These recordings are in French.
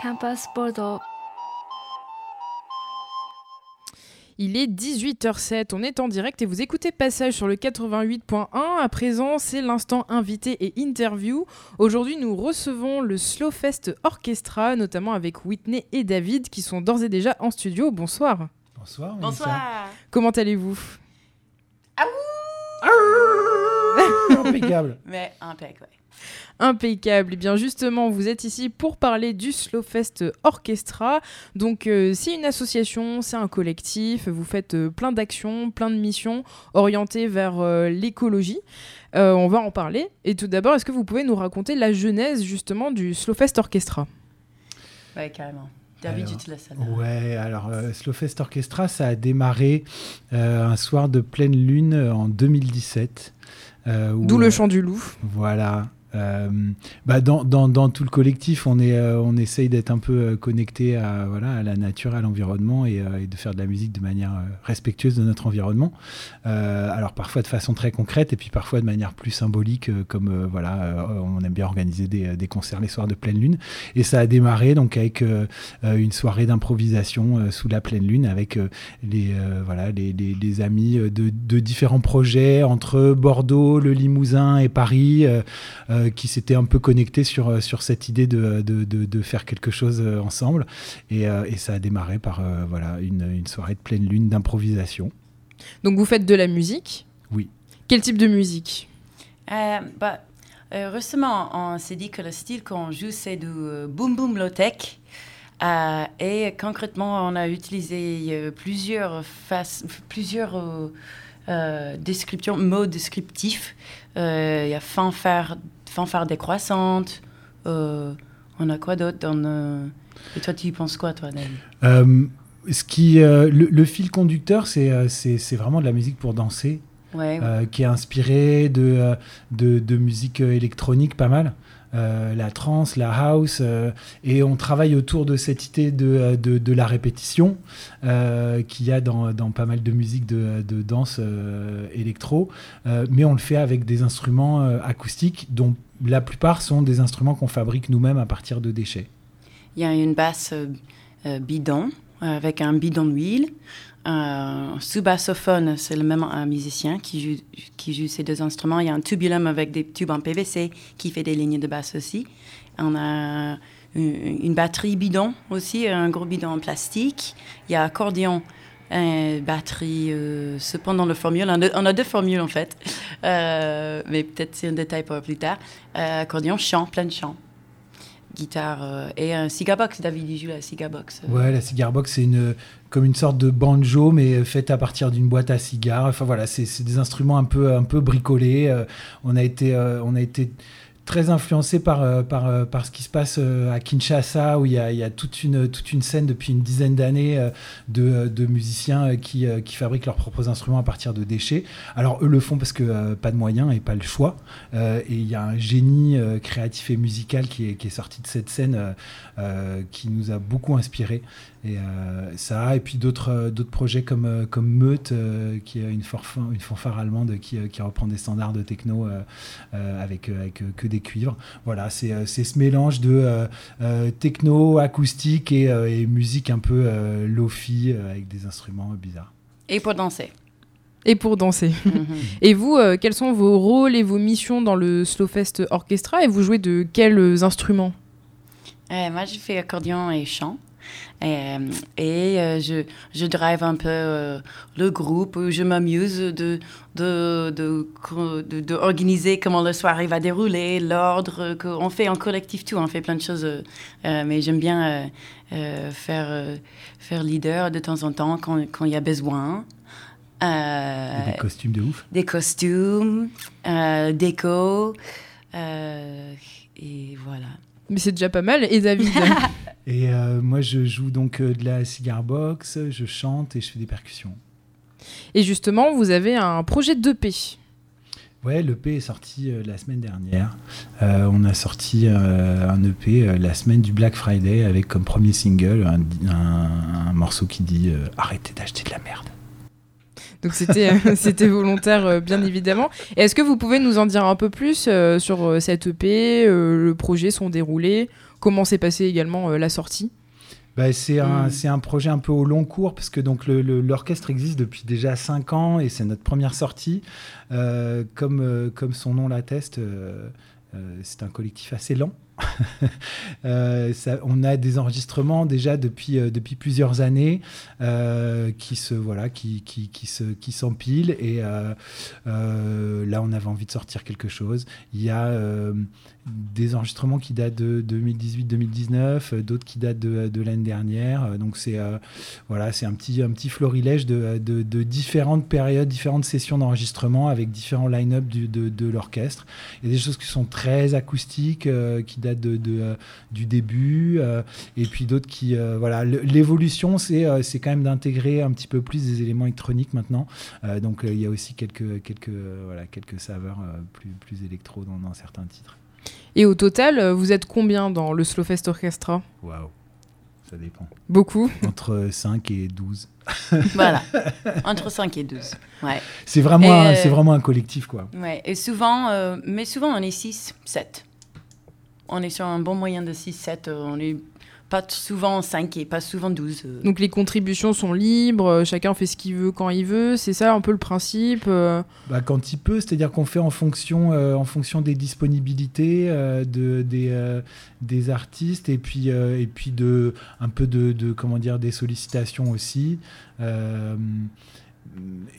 Campus Bordeaux. Il est 18h07, on est en direct et vous écoutez Passage sur le 88.1. À présent, c'est l'instant invité et interview. Aujourd'hui, nous recevons le Slowfest Orchestra, notamment avec Whitney et David, qui sont d'ores et déjà en studio. Bonsoir. Bonsoir. Bonsoir. Comment allez-vous? Impeccable. Mais impeccable. Impeccable. Et bien justement, vous êtes ici pour parler du Slowfest Orchestra. Donc euh, c'est une association, c'est un collectif, vous faites euh, plein d'actions, plein de missions orientées vers euh, l'écologie. Euh, on va en parler. Et tout d'abord, est-ce que vous pouvez nous raconter la genèse justement du Slowfest Orchestra? Ouais, carrément. David, Alors, tu te laisses là. Ouais, alors euh, Slowfest Orchestra, ça a démarré euh, un soir de pleine lune en 2017. euh, où, D'où le chant du loup. Voilà. Euh, bah dans, tout le collectif, on, euh, essaye d'être un peu euh, connecté à, la nature, à l'environnement et, de faire de la musique de manière respectueuse de notre environnement. Alors parfois de façon très concrète et puis parfois de manière plus symbolique, comme on aime bien organiser des, concerts les soirs de pleine lune. Et ça a démarré donc avec une soirée d'improvisation sous la pleine lune avec les, amis de, différents projets entre Bordeaux, le Limousin et Paris. Euh, qui s'étaient un peu connectés sur, euh, sur cette idée de, de, de, de faire quelque chose euh, ensemble. Et, euh, et ça a démarré par euh, voilà, une, une soirée de pleine lune d'improvisation. Donc vous faites de la musique? Oui. Quel type de musique? Euh, bah, euh, récemment, on s'est dit que le style qu'on joue, c'est du euh, boom boom low tech. Euh, et concrètement, on a utilisé euh, plusieurs, faces, plusieurs euh, euh, descriptions, mots descriptifs. Euh, Il y a fanfare, fanfare décroissante. Euh, on a quoi d'autre dans Et toi, tu y penses quoi, toi, David Euh, ce qui, euh, le, le fil conducteur, c'est c'est c'est vraiment de la musique pour danser, Ouais, ouais. euh, qui est inspirée de, de, de musique électronique pas mal. Euh, la trance, la house, euh, et on travaille autour de cette idée de, euh, de, la répétition qu'il y a dans, dans pas mal de musique de, de danse électro, mais on le fait avec des instruments acoustiques dont la plupart sont des instruments qu'on fabrique nous-mêmes à partir de déchets. Il y a une basse bidon avec un bidon d'huile. Un sous-bassophone, c'est le même un musicien qui joue, qui joue ces deux instruments. Il y a un tubulum avec des tubes en PVC qui fait des lignes de basse aussi. On a une, batterie bidon aussi, un gros bidon en plastique. Il y a accordéon, euh, batterie, euh, cependant le formule. On a, deux formules en fait, Euh, mais peut-être c'est un détail pour plus tard. Euh, accordéon, chant, plein de chants guitare euh, et un cigar box. David il joue la cigar box. euh. Ouais, la cigar box, c'est une, comme une sorte de banjo, mais faite à partir d'une boîte à cigares. Enfin voilà, c'est des instruments un peu, un peu bricolés. Euh, on, a été, euh, on a été très influencé par, euh, par, euh, par ce qui se passe euh, à Kinshasa, où il y a, il y a toute, une, toute une scène depuis une dizaine d'années de, de musiciens qui, qui fabriquent leurs propres instruments à partir de déchets. Alors eux le font parce que pas de moyens et pas le choix. Et il y a un génie créatif et musical qui est, qui est sorti de cette scène qui nous a beaucoup inspiré. Et ça, et puis d'autres d'autres projets comme, comme Meute, qui est une, une fanfare allemande qui, qui reprend des standards de techno avec, avec que des cuivres. Voilà, c'est euh, c'est ce mélange de euh, euh, techno, acoustique et, euh, et musique un peu euh, lofi euh, avec des instruments euh, bizarres. Et pour danser. Et pour danser. Mhm. Et vous, euh, quels sont vos rôles et vos missions dans le Slowfest Orchestra et vous jouez de quels instruments? Euh, moi, je fais accordéon et chant. Euh, et euh, je, je drive un peu euh, le groupe, je m'amuse de, de, de, de, de organiser comment la soirée va dérouler, l'ordre, qu'on fait en collectif tout, on fait plein de choses. mais j'aime bien faire, faire leader de temps en temps quand quand il y a besoin. Euh, Et des costumes de ouf. des costumes, euh, déco, euh, et voilà. Mais c'est déjà pas mal. Et David Et euh, moi, je joue donc euh, de la cigar box, je chante et je fais des percussions. Et justement, vous avez un projet d'EP. Ouais, l'EP est sorti euh, la semaine dernière. Euh, on a sorti euh, un EP la semaine du Black Friday avec comme premier single un, un- un morceau qui dit Arrêtez d'acheter de la merde. Donc c'était c'était volontaire, bien évidemment. Est-ce que vous pouvez nous en dire un peu plus sur cette EP, le projet, son déroulé, comment s'est passée également la sortie? Bah, c'est un, hmm. un, projet un peu au long cours, parce que donc l'orchestre existe depuis déjà 5 ans et c'est notre première sortie. comme, comme son nom l'atteste, c'est un collectif assez lent. Euh, on a des enregistrements déjà depuis, euh, depuis plusieurs années euh, qui se voilà qui, qui, qui se qui s'empilent et là on avait envie de sortir quelque chose. Il y a des enregistrements qui datent de 2018-2019, d'autres qui datent de, l'année dernière. Donc c'est voilà c'est un petit un petit florilège de, différentes périodes, différentes sessions d'enregistrement avec différents line-up de, l'orchestre. Il y a des choses qui sont très acoustiques qui datent euh, du début, euh, et puis d'autres qui... Euh, voilà, l'évolution, c'est c'est quand même d'intégrer un petit peu plus des éléments électroniques maintenant. donc il y a aussi quelques, quelques, voilà, quelques saveurs plus, plus électro dans, certains titres. Et au total, vous êtes combien dans le Slowfest Orchestra Waouh ça dépend. Beaucoup Entre 5 et 12. voilà, entre 5 et 12. Ouais. C'est vraiment, c'est vraiment un collectif, quoi. Ouais. Et souvent, mais souvent on est 6, 7 on est sur un bon moyen de 6-7. Euh, on est pas souvent 5 et pas souvent 12. Euh. Donc les contributions sont libres, euh, chacun fait ce qu'il veut quand il veut, c'est ça un peu le principe bah, Quand il peut, c'est-à-dire qu'on fait en fonction, en fonction des disponibilités de, des, des artistes et puis, et puis de, un peu de, de comment dire, des sollicitations aussi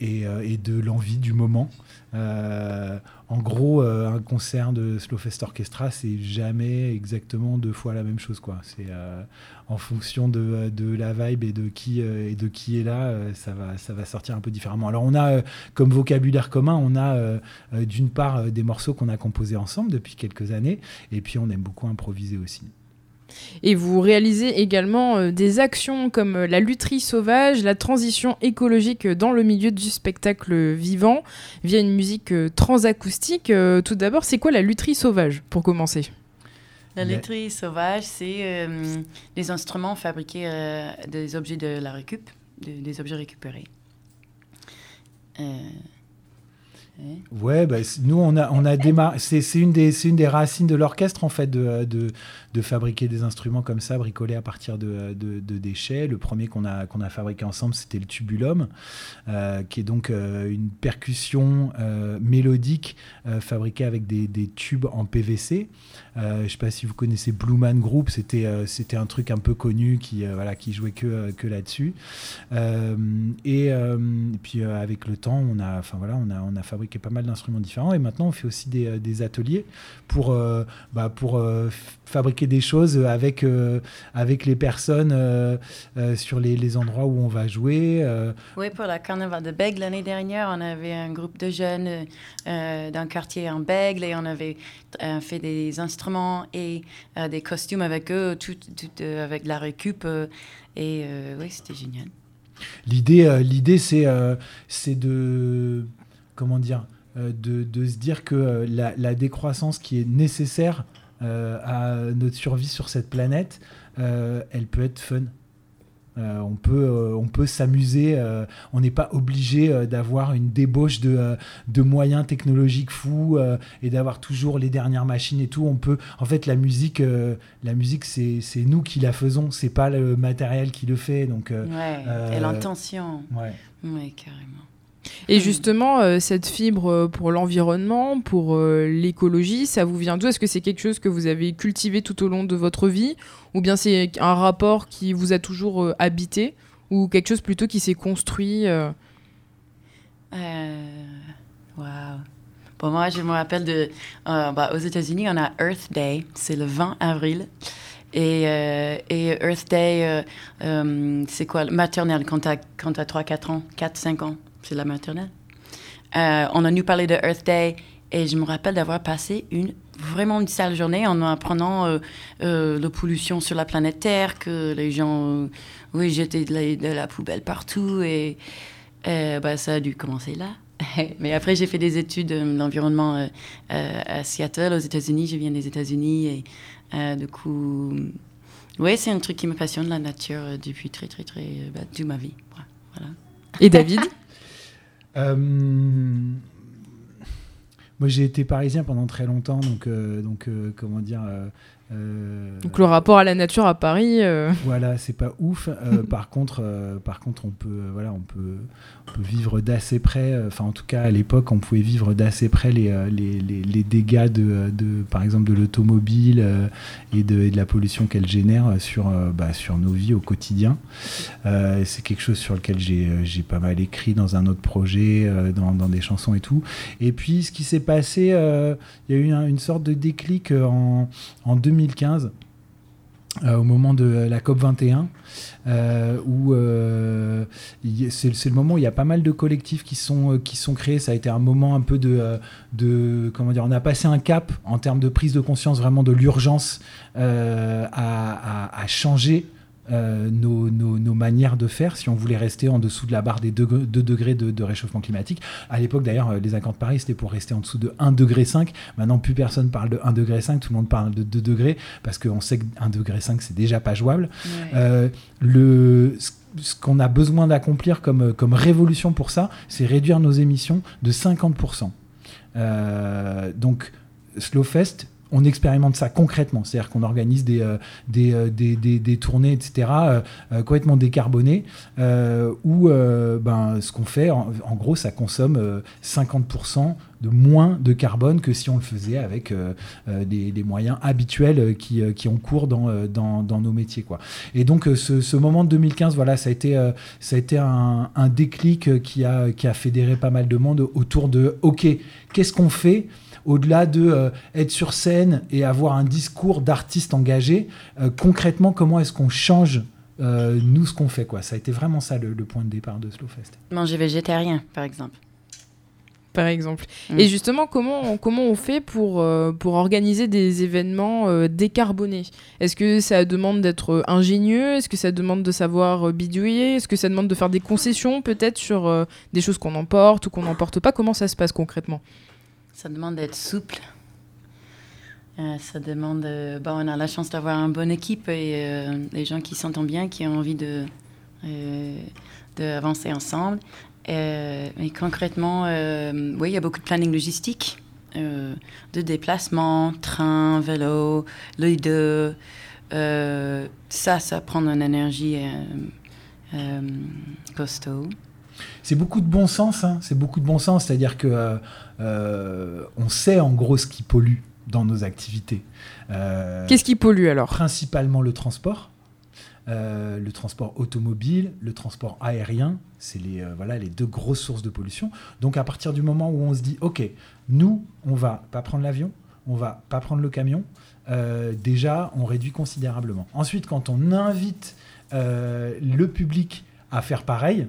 et, et de l'envie du moment. Euh, en gros, euh, un concert de Slowfest Orchestra, c'est jamais exactement deux fois la même chose. quoi. C'est euh, en fonction de, la vibe et de qui, et de qui est là, ça va sortir un peu différemment. Alors, on a comme vocabulaire commun, on a d'une part des morceaux qu'on a composés ensemble depuis quelques années, et puis on aime beaucoup improviser aussi. Et vous réalisez également euh, des actions comme euh, la lutherie sauvage, la transition écologique dans le milieu du spectacle vivant via une musique euh, transacoustique. tout d'abord, c'est quoi la lutherie sauvage pour commencer? La lutherie sauvage, c'est des instruments fabriqués des objets de la récup, des objets récupérés. Ouais, bah, nous on a on a démarré. C'est une des une des racines de l'orchestre en fait de, de, de, fabriquer des instruments comme ça bricolés à partir de, de, déchets. Le premier qu'on a qu'on a fabriqué ensemble c'était le tubulum, euh, qui est donc euh, une percussion euh, mélodique fabriquée avec des, des, tubes en PVC. je sais pas si vous connaissez Blue Man Group, c'était c'était un truc un peu connu qui voilà qui jouait que que là-dessus. Et, et, puis avec le temps on a enfin voilà on a on a fabriqué a pas mal d'instruments différents. Et maintenant, on fait aussi des, euh, des ateliers pour, euh, bah, pour euh, fabriquer des choses avec, avec les personnes sur les, les, endroits où on va jouer. Oui, pour la Carnaval de Bègle, l'année dernière, on avait un groupe de jeunes d'un quartier en Bègle et on avait fait des instruments et des costumes avec eux, tout, tout avec la récup. et oui, c'était génial. L'idée, l'idée c'est, c'est de comment dire, euh, de, se dire que euh, la, décroissance qui est nécessaire euh, à notre survie sur cette planète, elle peut être fun. on peut, on peut s'amuser. on n'est pas obligé d'avoir une débauche de, de, moyens technologiques fous et d'avoir toujours les dernières machines et tout. On peut, en fait, la musique, la musique, c'est nous qui la faisons. C'est pas le matériel qui le fait. Donc, ouais, et l'intention. Ouais. ouais, carrément. Et justement, euh, cette fibre euh, pour l'environnement, pour euh, l'écologie, ça vous vient d'où? Est-ce que c'est quelque chose que vous avez cultivé tout au long de votre vie? Ou bien c'est un rapport qui vous a toujours habité? Ou quelque chose plutôt qui s'est construit Waouh Pour moi, je me rappelle de. Bah, aux États-Unis, on a Earth Day, c'est le 20 avril. Et, et Earth Day, c'est quoi? Maternelle, quand tu as, as 3-4 ans, 4-5 ans c'est la maternelle. Euh, on a nous parlé de Earth Day et je me rappelle d'avoir passé une vraiment une sale journée en apprenant euh, euh, la pollution sur la planète Terre, que les gens oui, jetaient de la, poubelle partout et bah, ça a dû commencer là. Mais après, j'ai fait des études d'environnement à Seattle, aux États-Unis. Je viens des États-Unis et du coup, oui, c'est un truc qui me passionne, la nature, depuis très, très, très, bah, toute ma vie. Voilà. Et David? Moi, j'ai été parisien pendant très longtemps, donc, donc comment dire, euh, Donc le rapport à la nature à Paris. Euh, voilà, c'est pas ouf. Euh, par contre, par contre, on peut, voilà, on peut, vivre d'assez près. Enfin, en tout cas, à l'époque, on pouvait vivre d'assez près les, les, dégâts de, par exemple, de l'automobile et, de, la pollution qu'elle génère sur, bah, sur nos vies au quotidien. c'est quelque chose sur lequel j'ai pas mal écrit dans un autre projet, dans, des chansons et tout. Et puis, ce qui s'est passé, il y a eu une sorte de déclic en, en 2000 2015. Euh, au moment de la COP 21, euh, où euh, c'est le moment où il y a pas mal de collectifs qui sont, qui sont créés. Ça a été un moment un peu de, comment dire, on a passé un cap en termes de prise de conscience vraiment de l'urgence à, changer euh, nos, nos, manières de faire si on voulait rester en dessous de la barre des 2, degrés de, réchauffement climatique. À l'époque, d'ailleurs, euh, les accords de Paris, c'était pour rester en dessous de 1,5 degré. Maintenant, plus personne parle de 1,5 degré, tout le monde parle de 2 degrés, parce qu'on sait que 1,5 degré, c'est déjà pas jouable. Euh, le, ce qu'on a besoin d'accomplir comme, comme révolution pour ça, c'est réduire nos émissions de 50%. donc, Slowfest, on expérimente ça concrètement. C'est-à-dire qu'on organise des, euh, euh, tournées, etc., euh, complètement décarbonées, où ben, ce qu'on fait, en, gros, ça consomme 50% de moins de carbone que si on le faisait avec des, moyens habituels qui, ont cours dans, nos métiers. Quoi. Et donc, ce, moment de 2015, voilà, ça a été, ça a été un, un déclic qui a, qui a fédéré pas mal de monde autour de OK, qu'est-ce qu'on fait? Au-delà de euh, être sur scène et avoir un discours d'artiste engagé, euh, concrètement, comment est-ce qu'on change euh, nous ce qu'on fait quoi? Ça a été vraiment ça le, point de départ de Slowfest. Manger végétarien, par exemple. Par exemple. Mm. Et justement, comment on, comment on fait pour, pour organiser des événements décarbonés? Est-ce que ça demande d'être ingénieux? Est-ce que ça demande de savoir bidouiller? Est-ce que ça demande de faire des concessions peut-être sur des choses qu'on emporte ou qu'on n'emporte pas? Comment ça se passe concrètement? Ça demande d'être souple. Euh, ça demande. Euh, bon, on a la chance d'avoir une bonne équipe et euh, des gens qui s'entendent bien, qui ont envie de d'avancer ensemble. mais concrètement, oui, il y a beaucoup de planning logistique, de déplacement, train, vélo, l'œil ça, ça prend une énergie costaud. C'est beaucoup de bon sens, hein. c'est beaucoup de bon sens, c'est-à-dire que euh, euh, on sait en gros ce qui pollue dans nos activités. Euh, Qu'est-ce qui pollue alors? Principalement le transport. le transport automobile, le transport aérien, c'est les, voilà, les deux grosses sources de pollution. Donc à partir du moment où on se dit, OK, nous, on va pas prendre l'avion, on va pas prendre le camion, déjà, on réduit considérablement. Ensuite, quand on invite le public à faire pareil,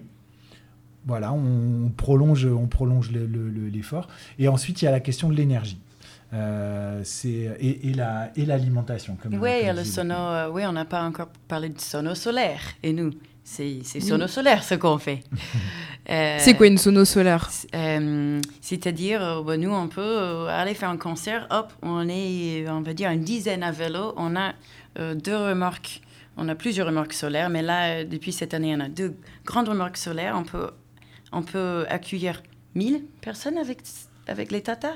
voilà, on, prolonge, on prolonge l'effort. et ensuite, il y a la question de l'énergie. Euh, et, et l'alimentation. oui, le sono, euh, oui, on n'a pas encore parlé de sono solaire. Et nous, c'est sono solaire ce qu'on fait. Euh, c'est quoi une sono solaire C'est-à-dire, bah, nous, on peut aller faire un concert, hop, on est, on va dire, une dizaine à vélo, on a deux remorques. On a plusieurs remorques solaires, mais là, depuis cette année, on a deux grandes remorques solaires. On peut on peut accueillir 1000 personnes avec, avec les Tata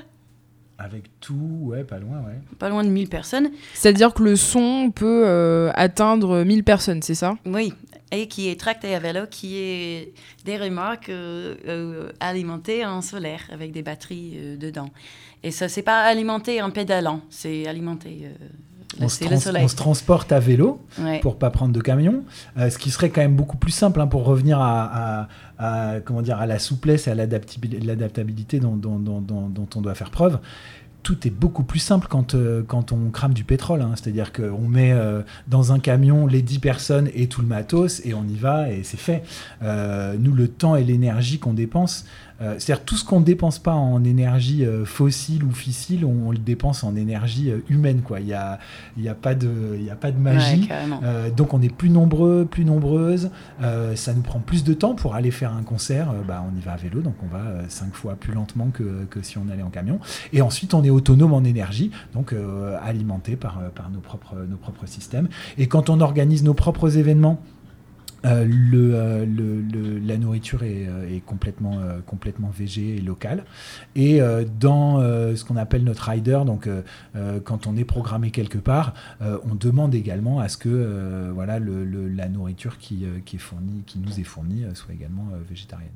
avec tout, ouais, pas loin, ouais. Pas loin de 1000 personnes. C'est-à-dire que le son peut euh, atteindre 1000 personnes, c'est ça? Oui, et qui est tracté à vélo, qui est des remorques euh, euh, alimentées en solaire avec des batteries dedans. Et ça, c'est pas alimenté en pédalant, c'est alimenté on, se transporte à vélo pour pas prendre de camion, euh, ce qui serait quand même beaucoup plus simple hein, pour revenir à, comment dire, à la souplesse et à l'adaptabilité dont, dont, on doit faire preuve tout est beaucoup plus simple quand, euh, quand on crame du pétrole. Hein. C'est-à-dire qu'on met euh, dans un camion les 10 personnes et tout le matos et on y va et c'est fait. nous, le temps et l'énergie qu'on dépense, euh, c'est-à-dire tout ce qu'on ne dépense pas en énergie euh, fossile ou fissile, on, le dépense en énergie euh, humaine. Quoi. Il n'y a, y a, pas de, a pas de magie. donc on est plus nombreux, plus nombreuses. ça nous prend plus de temps pour aller faire un concert. bah, on y va à vélo, donc on va cinq fois plus lentement que, que, si on allait en camion. Et ensuite, on est autonome en énergie, donc alimenté par, par nos, propres, nos propres systèmes. Et quand on organise nos propres événements, Euh, le, la nourriture est, est complètement, complètement végé et locale. Et dans ce qu'on appelle notre rider, donc quand on est programmé quelque part, on demande également à ce que voilà, la nourriture qui, est fournie, qui nous est fournie soit également végétarienne.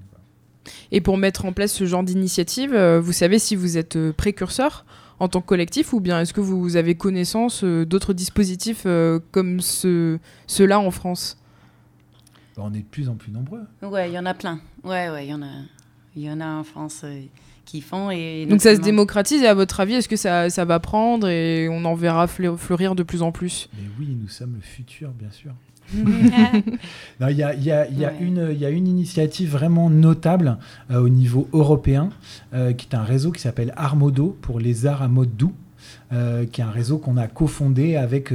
Et pour mettre en place ce genre d'initiative, vous savez si vous êtes précurseur en tant que collectif ou bien est-ce que vous avez connaissance euh, d'autres dispositifs euh, comme ce, ceux-là en France? On est de plus en plus nombreux. Ouais, il y en a plein. Ouais, ouais, il y en a, il y en a en France euh, qui font. Et Donc ça se démocratise et à votre avis, est-ce que ça, ça va prendre et on en verra fleurir de plus en plus? Mais oui, nous sommes le futur, bien sûr. Il y, a, y, a, y, a une, y a une initiative vraiment notable euh, au niveau européen, euh, qui est un réseau qui s'appelle Armodo pour les arts à mode doux. Euh, qui est un réseau qu'on a cofondé avec.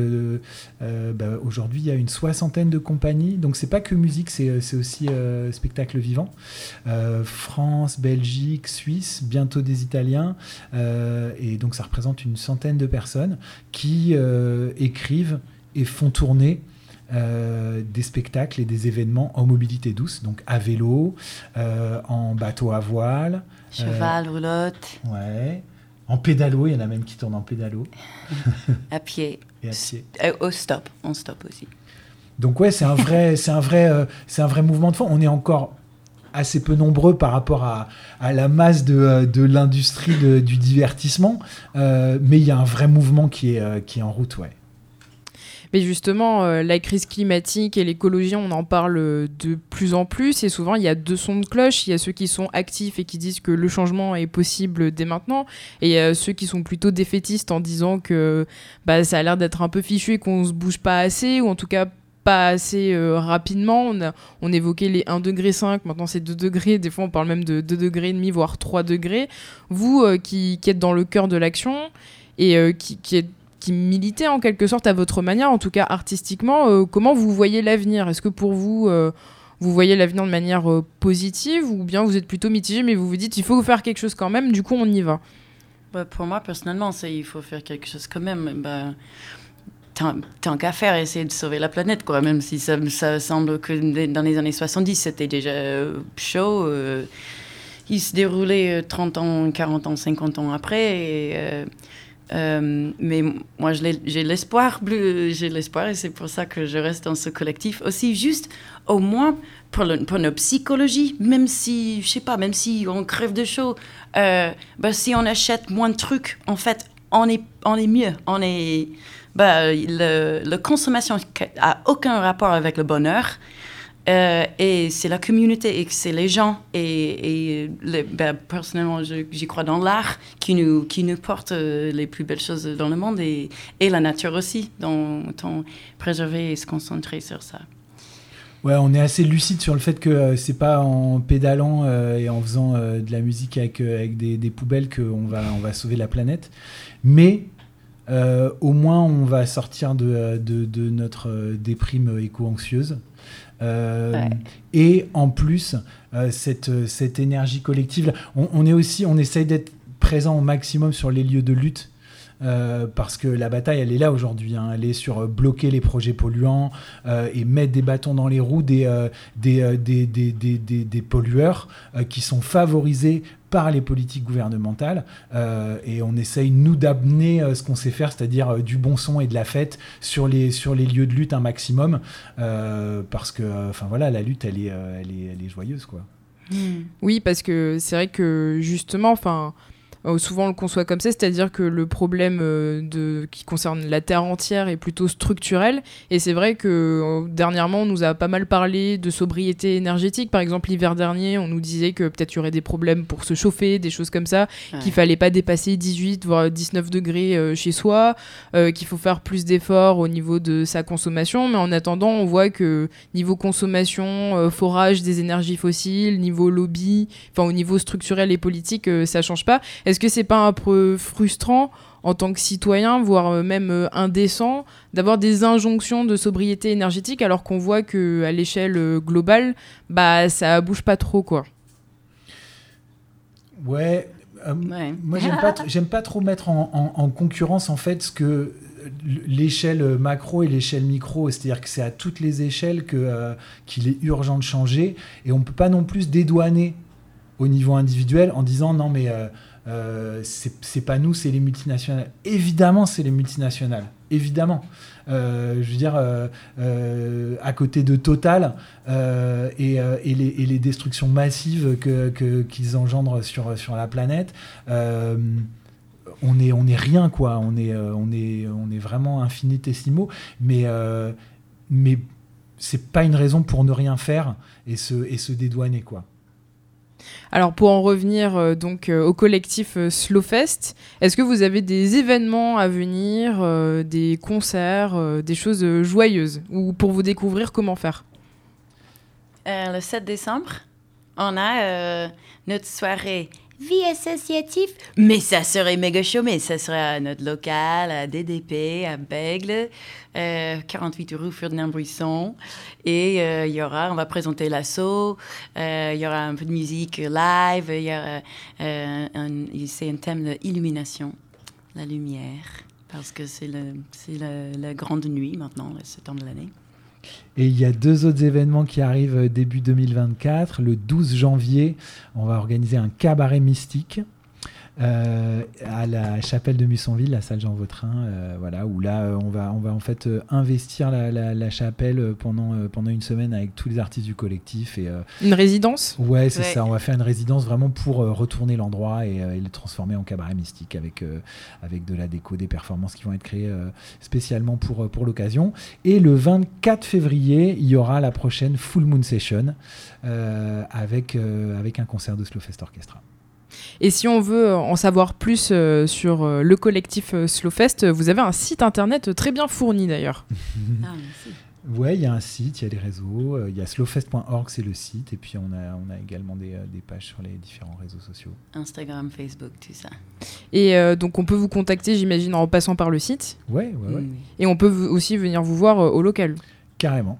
Bah, aujourd'hui, il y a une soixantaine de compagnies. Donc, c'est pas que musique, c'est aussi spectacle vivant. France, Belgique, Suisse, bientôt des Italiens. et donc, ça représente une centaine de personnes qui écrivent et font tourner euh, des spectacles et des événements en mobilité douce, donc à vélo, euh, en bateau à voile. Cheval, euh, roulotte. Ouais. En pédalo, il y en a même qui tournent en pédalo. à pied. Et à pied. au stop, on stop aussi. Donc ouais, c'est un vrai, c'est un vrai, c'est un vrai mouvement de fond. On est encore assez peu nombreux par rapport à, à la masse de, de l'industrie du divertissement, mais il y a un vrai mouvement qui est, qui est en route, ouais. Mais justement, euh, la crise climatique et l'écologie, on en parle de plus en plus. Et souvent, il y a deux sons de cloche. Il y a ceux qui sont actifs et qui disent que le changement est possible dès maintenant. Et il y a ceux qui sont plutôt défaitistes en disant que bah, ça a l'air d'être un peu fichu et qu'on se bouge pas assez, ou en tout cas pas assez euh, rapidement. On, on, évoquait les 1,5 degré, maintenant c'est 2 degrés, des fois on parle même de 2 degrés et demi, voire 3 degrés. Vous euh, qui, qui, êtes dans le cœur de l'action et qui, qui êtes qui militait en quelque sorte à votre manière, en tout cas artistiquement. Euh, comment vous voyez l'avenir? Est-ce que pour vous, euh, vous voyez l'avenir de manière euh, positive ou bien vous êtes plutôt mitigé mais vous vous dites il faut faire quelque chose quand même, du coup on y va? Bah, Pour moi personnellement, c'est il faut faire quelque chose quand même. Bah, tant, qu'à faire, essayer de sauver la planète, quoi, même si ça, ça semble que dans les années 70 c'était déjà chaud. il se déroulait 30 ans, 40 ans, 50 ans après. Euh, mais moi, j'ai l'espoir, j'ai l'espoir, et c'est pour ça que je reste dans ce collectif aussi, juste au moins pour, le, pour notre psychologie, même si, je sais pas, même si on crève de chaud, euh, bah, si on achète moins de trucs, en fait, on est, on est mieux. On est, bah, le, la consommation a aucun rapport avec le bonheur. Euh, et c'est la communauté et c'est les gens. Et, ben, personnellement, j'y crois dans l'art qui nous, qui nous porte euh, les plus belles choses dans le monde et, la nature aussi. On préserver et se concentrer sur ça. Ouais, on est assez lucide sur le fait que euh, c'est pas en pédalant et en faisant de la musique avec, avec des, des poubelles qu'on va, on va sauver la planète. Mais au moins, on va sortir de, de, de notre déprime éco-anxieuse. Euh, et en plus, euh, cette, cette énergie collective, on, on, est aussi, on essaye d'être présent au maximum sur les lieux de lutte. Euh, parce que la bataille, elle est là aujourd'hui. Hein. Elle est sur bloquer les projets polluants et mettre des bâtons dans les roues des, des, des, des, des, pollueurs qui sont favorisés par les politiques gouvernementales euh, et on essaye nous d'amener euh, ce qu'on sait faire, c'est-à-dire euh, du bon son et de la fête sur les, sur les lieux de lutte un maximum parce que enfin voilà la lutte elle est, elle est, elle est joyeuse quoi. Oui parce que c'est vrai que justement enfin euh, souvent on le conçoit comme ça, c'est-à-dire que le problème euh, de, qui concerne la Terre entière est plutôt structurel. Et c'est vrai que euh, dernièrement, on nous a pas mal parlé de sobriété énergétique. Par exemple, l'hiver dernier, on nous disait que peut-être il y aurait des problèmes pour se chauffer, des choses comme ça, qu'il fallait pas dépasser 18 voire 19 degrés chez soi, qu'il faut faire plus d'efforts au niveau de sa consommation. Mais en attendant, on voit que niveau consommation, forage des énergies fossiles, niveau lobby, enfin au niveau structurel et politique, ça change pas. Est-ce que c'est pas un peu frustrant en tant que citoyen, voire euh, même euh, indécent, d'avoir des injonctions de sobriété énergétique alors qu'on voit que à l'échelle euh, globale, bah ça bouge pas trop quoi? Ouais, moi j'aime pas, j'aime pas trop mettre en, concurrence en fait ce que l'échelle macro et l'échelle micro, c'est-à-dire que c'est à toutes les échelles que qu'il est urgent de changer. Et on peut pas non plus dédouaner au niveau individuel en disant non mais euh, c'est pas nous, c'est les multinationales. Évidemment, c'est les multinationales. Évidemment. Euh, je veux dire, euh, à côté de Total et, les, destructions massives qu'ils engendrent sur, sur la planète, on est, on est rien, quoi. On est, on est, on est vraiment infinitésimaux. Mais, mais c'est pas une raison pour ne rien faire et se, et se dédouaner, quoi. Alors pour en revenir euh, donc euh, au collectif euh, Slowfest, est-ce que vous avez des événements à venir, des concerts, des choses joyeuses ou pour vous découvrir comment faire? Le 7 décembre, on a notre soirée vie associative. Mais ça serait méga chaud, mais ça serait à notre local, à DDP, à Bègle, 48 rue Ferdinand-Buisson. Et euh, il y aura, on va présenter l'assaut, euh, il y aura un peu de musique live, il y aura, euh, c'est un thème d'illumination, la lumière, parce que c'est le, la grande nuit maintenant, ce temps de l'année. Et il y a deux autres événements qui arrivent euh, début 2024. Le 12 janvier, on va organiser un cabaret mystique. Euh, à la chapelle de Mussonville, la salle Jean Vautrin, euh, voilà, où là on va on va en fait investir la, chapelle pendant pendant une semaine avec tous les artistes du collectif et une résidence? Ouais, c'est ça. On va faire une résidence vraiment pour retourner l'endroit et, le transformer en cabaret mystique avec avec de la déco, des performances qui vont être créées spécialement pour pour l'occasion. Et le 24 février, il y aura la prochaine Full Moon Session avec avec un concert de Slowfest Orchestra. Et si on veut en savoir plus euh, sur euh, le collectif euh, Slowfest, vous avez un site internet très bien fourni d'ailleurs. ah. Ouais, il y a un site, il y a des réseaux, il y a slowfest.org, c'est le site, et puis on a, on a également des, des, pages sur les différents réseaux sociaux. Instagram, Facebook, tout ça. Et donc on peut vous contacter, j'imagine, en passant par le site Ouais, ouais, ouais. Et on peut aussi venir vous voir au local Carrément.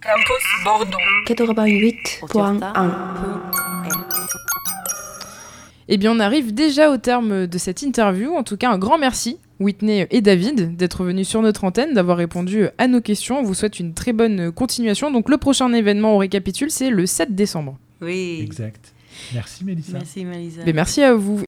Campus Bordeaux. 88.1. Eh bien, on arrive déjà au terme de cette interview. En tout cas, un grand merci, Whitney et David, d'être venus sur notre antenne, d'avoir répondu à nos questions. On vous souhaite une très bonne continuation. Donc, le prochain événement, on récapitule, c'est le 7 décembre. Oui. Exact. Merci, Mélissa. Merci, Mélissa. Mais merci à vous.